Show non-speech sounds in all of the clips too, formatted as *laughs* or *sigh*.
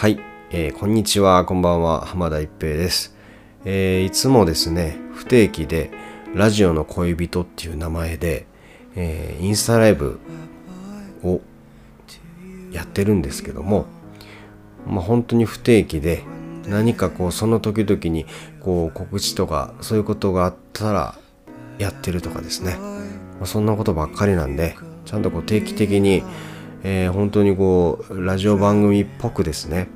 はい、えーこんにちは、こんばんは、浜田一平です。えーいつもですね、不定期で、ラジオの恋人っていう名前で、えーインスタライブをやってるんですけども、まあ本当に不定期で、何かこう、その時々に、こう、告知とか、そういうことがあったら、やってるとかですね。まあ、そんなことばっかりなんで、ちゃんとこう定期的に、えー本当にこう、ラジオ番組っぽくですね、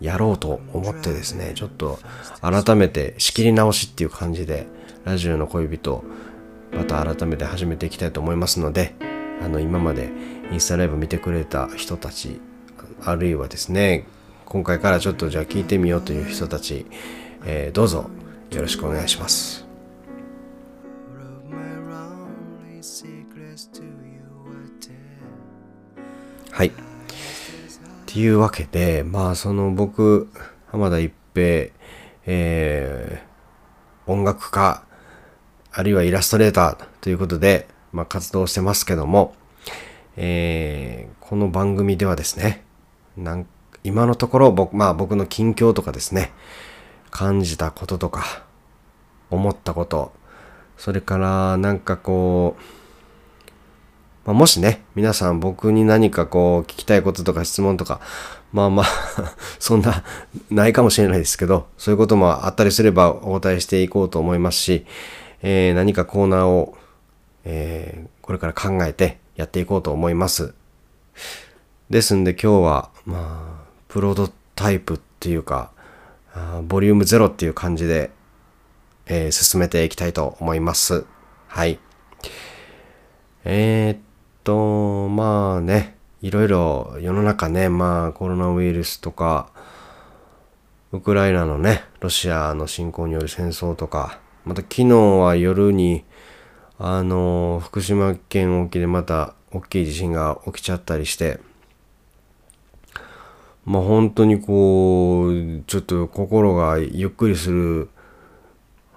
やろうと思ってですね、ちょっと改めて仕切り直しっていう感じで、ラジオの恋人、また改めて始めていきたいと思いますので、あの、今までインスタライブ見てくれた人たち、あるいはですね、今回からちょっとじゃあ聞いてみようという人たち、えーどうぞよろしくお願いします。っていうわけで、まあその僕、浜田一平、えー音楽家、あるいはイラストレーターということで、まあ活動してますけども、えーこの番組ではですね、なん今のところ僕、まあ僕の近況とかですね、感じたこととか、思ったこと、それからなんかこう、まあ、もしね、皆さん僕に何かこう聞きたいこととか質問とか、まあまあ、*laughs* そんな、ないかもしれないですけど、そういうこともあったりすればお答えしていこうと思いますし、えー何かコーナーを、えーこれから考えてやっていこうと思います。ですんで今日は、まあ、プロトタイプっていうか、ボリュームゼロっていう感じで、えー進めていきたいと思います。はい。えーと、まあね、いろいろ世の中ね、まあコロナウイルスとか、ウクライナのね、ロシアの侵攻による戦争とか、また昨日は夜に、あの、福島県沖でまた大きい地震が起きちゃったりして、まあ本当にこう、ちょっと心がゆっくりする、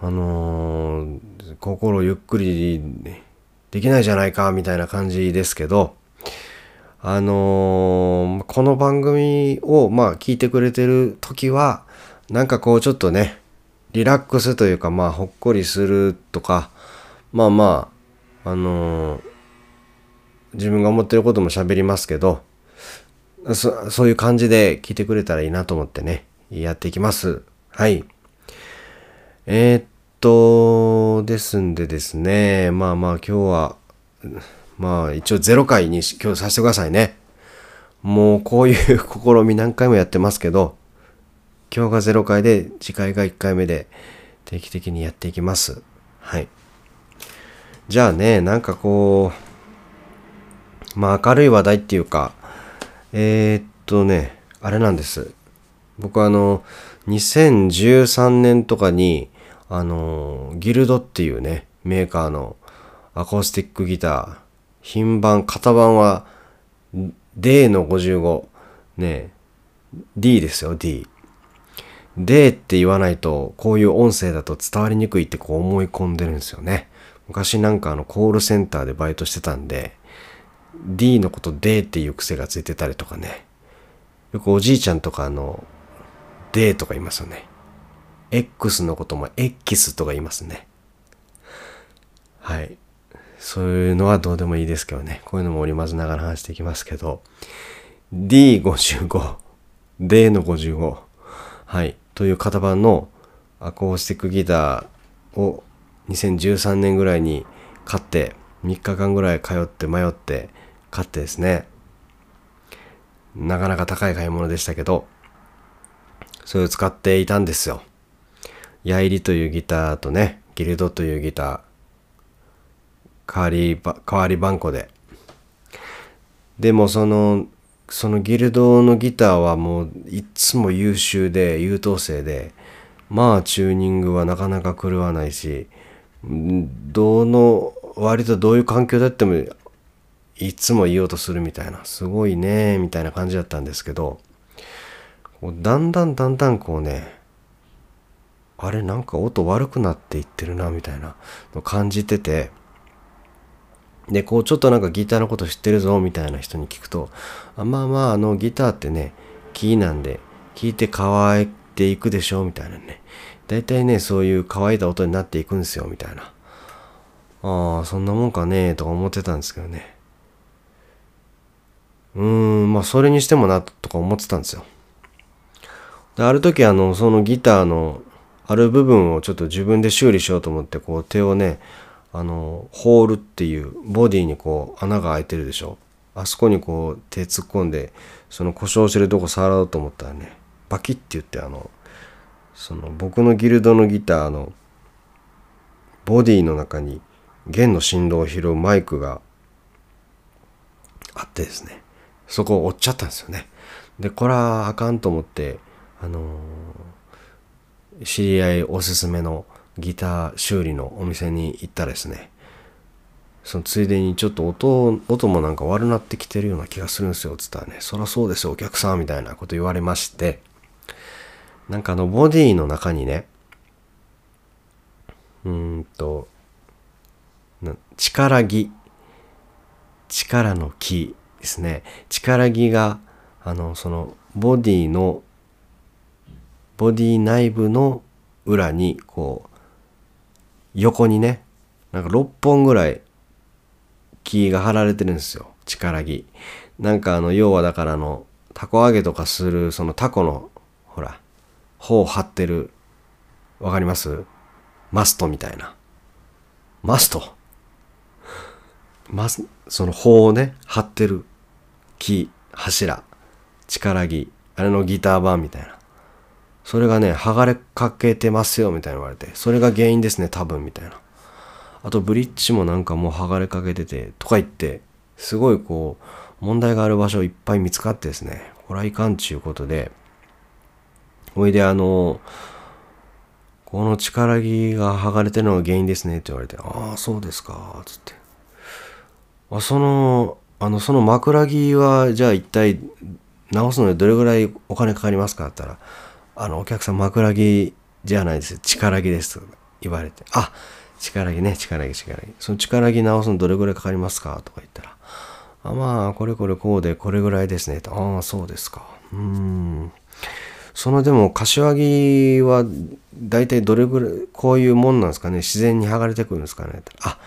あのー心ゆっくりできないじゃないかみたいな感じですけど、あのーこの番組をまあ聞いてくれてる時は、なんかこうちょっとね、リラックスというかまあほっこりするとか、まあまあ、あのー自分が思ってることも喋りますけど、そそういう感じで聞いてくれたらいいなと思ってね、やっていきます。はい。えーっと、ですんでですね、まあまあ今日は、まあ一応0回に今日させてくださいね。もうこういう試み何回もやってますけど、今日が0回で次回が1回目で定期的にやっていきます。はい。じゃあね、なんかこう、まあ明るい話題っていうか、えーっとね、あれなんです。僕あの、2013年とかに、あの、ギルドっていうね、メーカーのアコースティックギター、品番、型番は D の55、ね、D ですよ、D。D って言わないと、こういう音声だと伝わりにくいってこう思い込んでるんですよね。昔なんかあのコールセンターでバイトしてたんで、D のこと D っていう癖がついてたりとかね。よくおじいちゃんとかあの、D とか言いますよね。X のことも X とか言いますね。はい。そういうのはどうでもいいですけどね。こういうのも織り交ぜながら話していきますけど、D55、D の55、はい。という型番のアコースティックギターを2013年ぐらいに買って、3日間ぐらい通って迷って買ってですね、なかなか高い買い物でしたけど、それを使っていたんですよ。ヤイリというギターとね、ギルドというギター、代わりば、代わり番号で。でもその、そのギルドのギターはもういっつも優秀で優等生で、まあチューニングはなかなか狂わないし、どの、割とどういう環境であってもいつも言おうとするみたいな、すごいね、みたいな感じだったんですけど、だんだんだんだんこうね、あれなんか音悪くなっていってるなみたいなの感じててでこうちょっとなんかギターのこと知ってるぞみたいな人に聞くとあまあまああのギターってねキーなんで聞いて乾いていくでしょみたいなね。大体ね、そういう乾いた音になっていくんですよ、みたいな。ああ、そんなもんかねとか思ってたんですけどね。うーん、まあそれにしてもな、とか思ってたんですよ。で、ある時あの、そのギターのある部分をちょっと自分で修理しようと思って、こう手をね、あの、ホールっていうボディにこう穴が開いてるでしょ。あそこにこう手突っ込んで、その故障してるとこ触ろうと思ったらね、バキッて言ってあの、その僕のギルドのギターのボディの中に弦の振動を拾うマイクがあってですねそこを折っちゃったんですよねでこれはあかんと思ってあのー知り合いおすすめのギター修理のお店に行ったですね。そのついでにちょっと音音もなんか悪なってきてるような気がするんですよつったらね。そりゃそうですよお客さんみたいなこと言われまして。なんかあのボディの中にね、うんと、力木、力の木ですね。力木が、あの、そのボディの、ボディ内部の裏に、こう、横にね、なんか6本ぐらい木が貼られてるんですよ。力木。なんかあの、要はだからあの、タコ揚げとかする、そのタコの、ほら、頬を張ってる。わかります？マストみたいな。マストマス、その頬をね、張ってる木、柱、力木、あれのギター版みたいな。それがね、剥がれかけてますよ、みたいな言われて。それが原因ですね、多分、みたいな。あと、ブリッジもなんかもう剥がれかけてて、とか言って、すごいこう、問題がある場所いっぱい見つかってですね、これはいかんちゅうことで、ほいであの、この力木が剥がれてるのが原因ですねって言われて、ああ、そうですか、つって。あその、あの、その枕木は、じゃあ一体直すのにどれぐらいお金かかりますかって言ったら、あの、お客さん枕木じゃないです。力木です。と言われて、あ、力木ね、力木、力木。その力木直すのどれぐらいかかりますかとか言ったら、あまあ、これこれこうでこれぐらいですね。とああ、そうですか。うーん。そのでも柏木は大体どれぐらいこういうもんなんですかね自然に剥がれてくるんですかねあ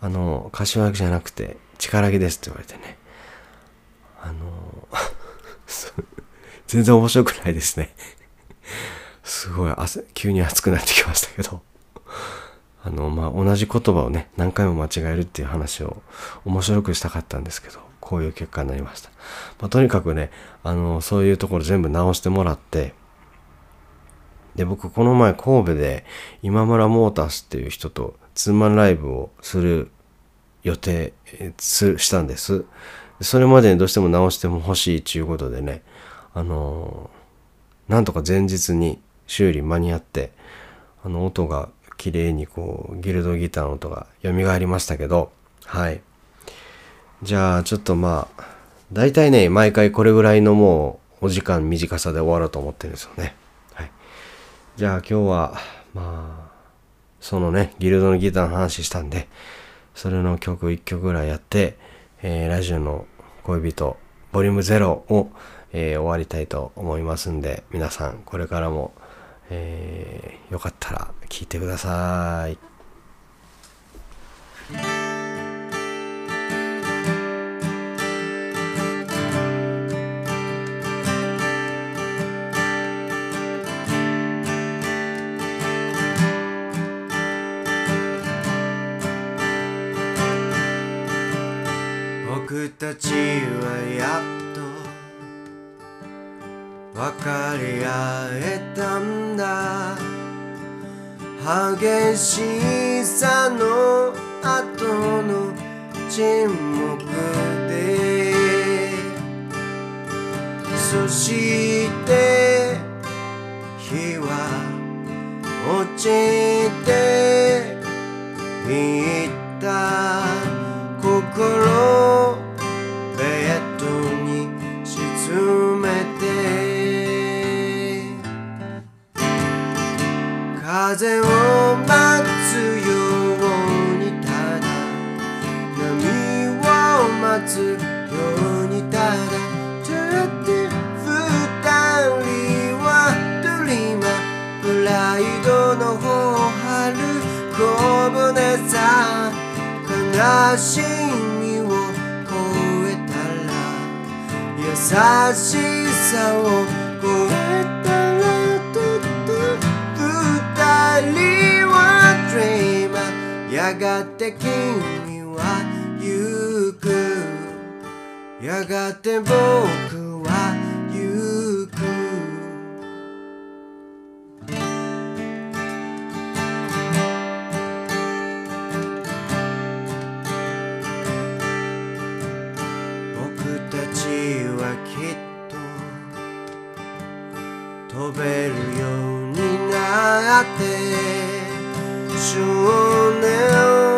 あの柏木じゃなくて力木ですって言われてねあの *laughs* 全然面白くないですねすごい汗急に熱くなってきましたけど *laughs* あのまあ同じ言葉をね何回も間違えるっていう話を面白くしたかったんですけどこういう結果になりました。まあ、とにかくね、あの、そういうところ全部直してもらって、で、僕この前神戸で今村モータースっていう人とツーマンライブをする予定すしたんです。それまでにどうしても直しても欲しいということでね、あのなんとか前日に修理間に合って、あの音が綺麗にこうギルドギターの音が蘇りましたけど、はい。じゃあちょっとまあ大体ね毎回これぐらいのもうお時間短さで終わろうと思ってるんですよね。はい、じゃあ今日はまあそのねギルドのギターの話したんでそれの曲1曲ぐらいやって、えーラジオの恋人ボリューム0を、えー終わりたいと思いますんで皆さんこれからも、えーよかったら聴いてください。僕たちはやっ分かり合えたんだ。激しさの後の沈黙で。そして日は落ちつようにただずっと二人はドリーマープライドの方を張る小舟さ悲しみを超えたら優しさを超えたらずっと二人はドリーマーやがて君は you could やがて僕は行く。僕たちはきっと飛べるようになって。少年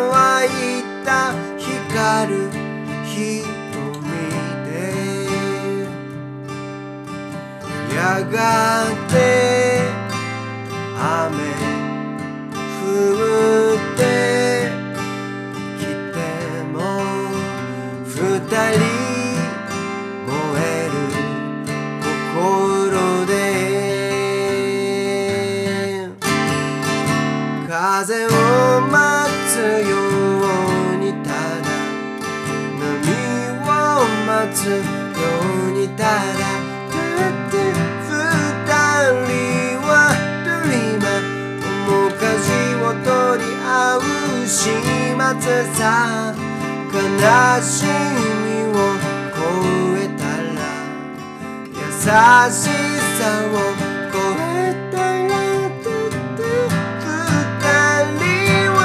は言った光る瞳やが末さ悲しみを超えたら優しさを超えたら二人は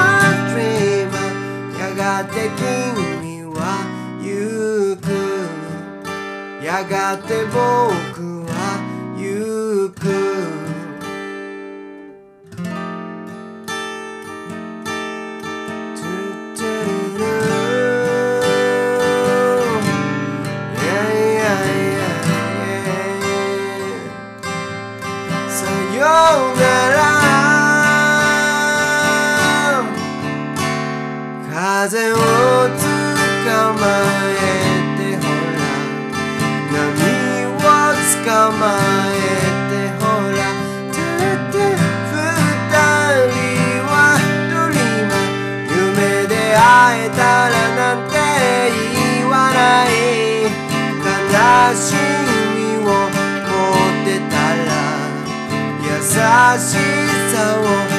dreamer やがて君は行く。やがて僕会えたらなんて言わない悲しみを持ってたら優しさを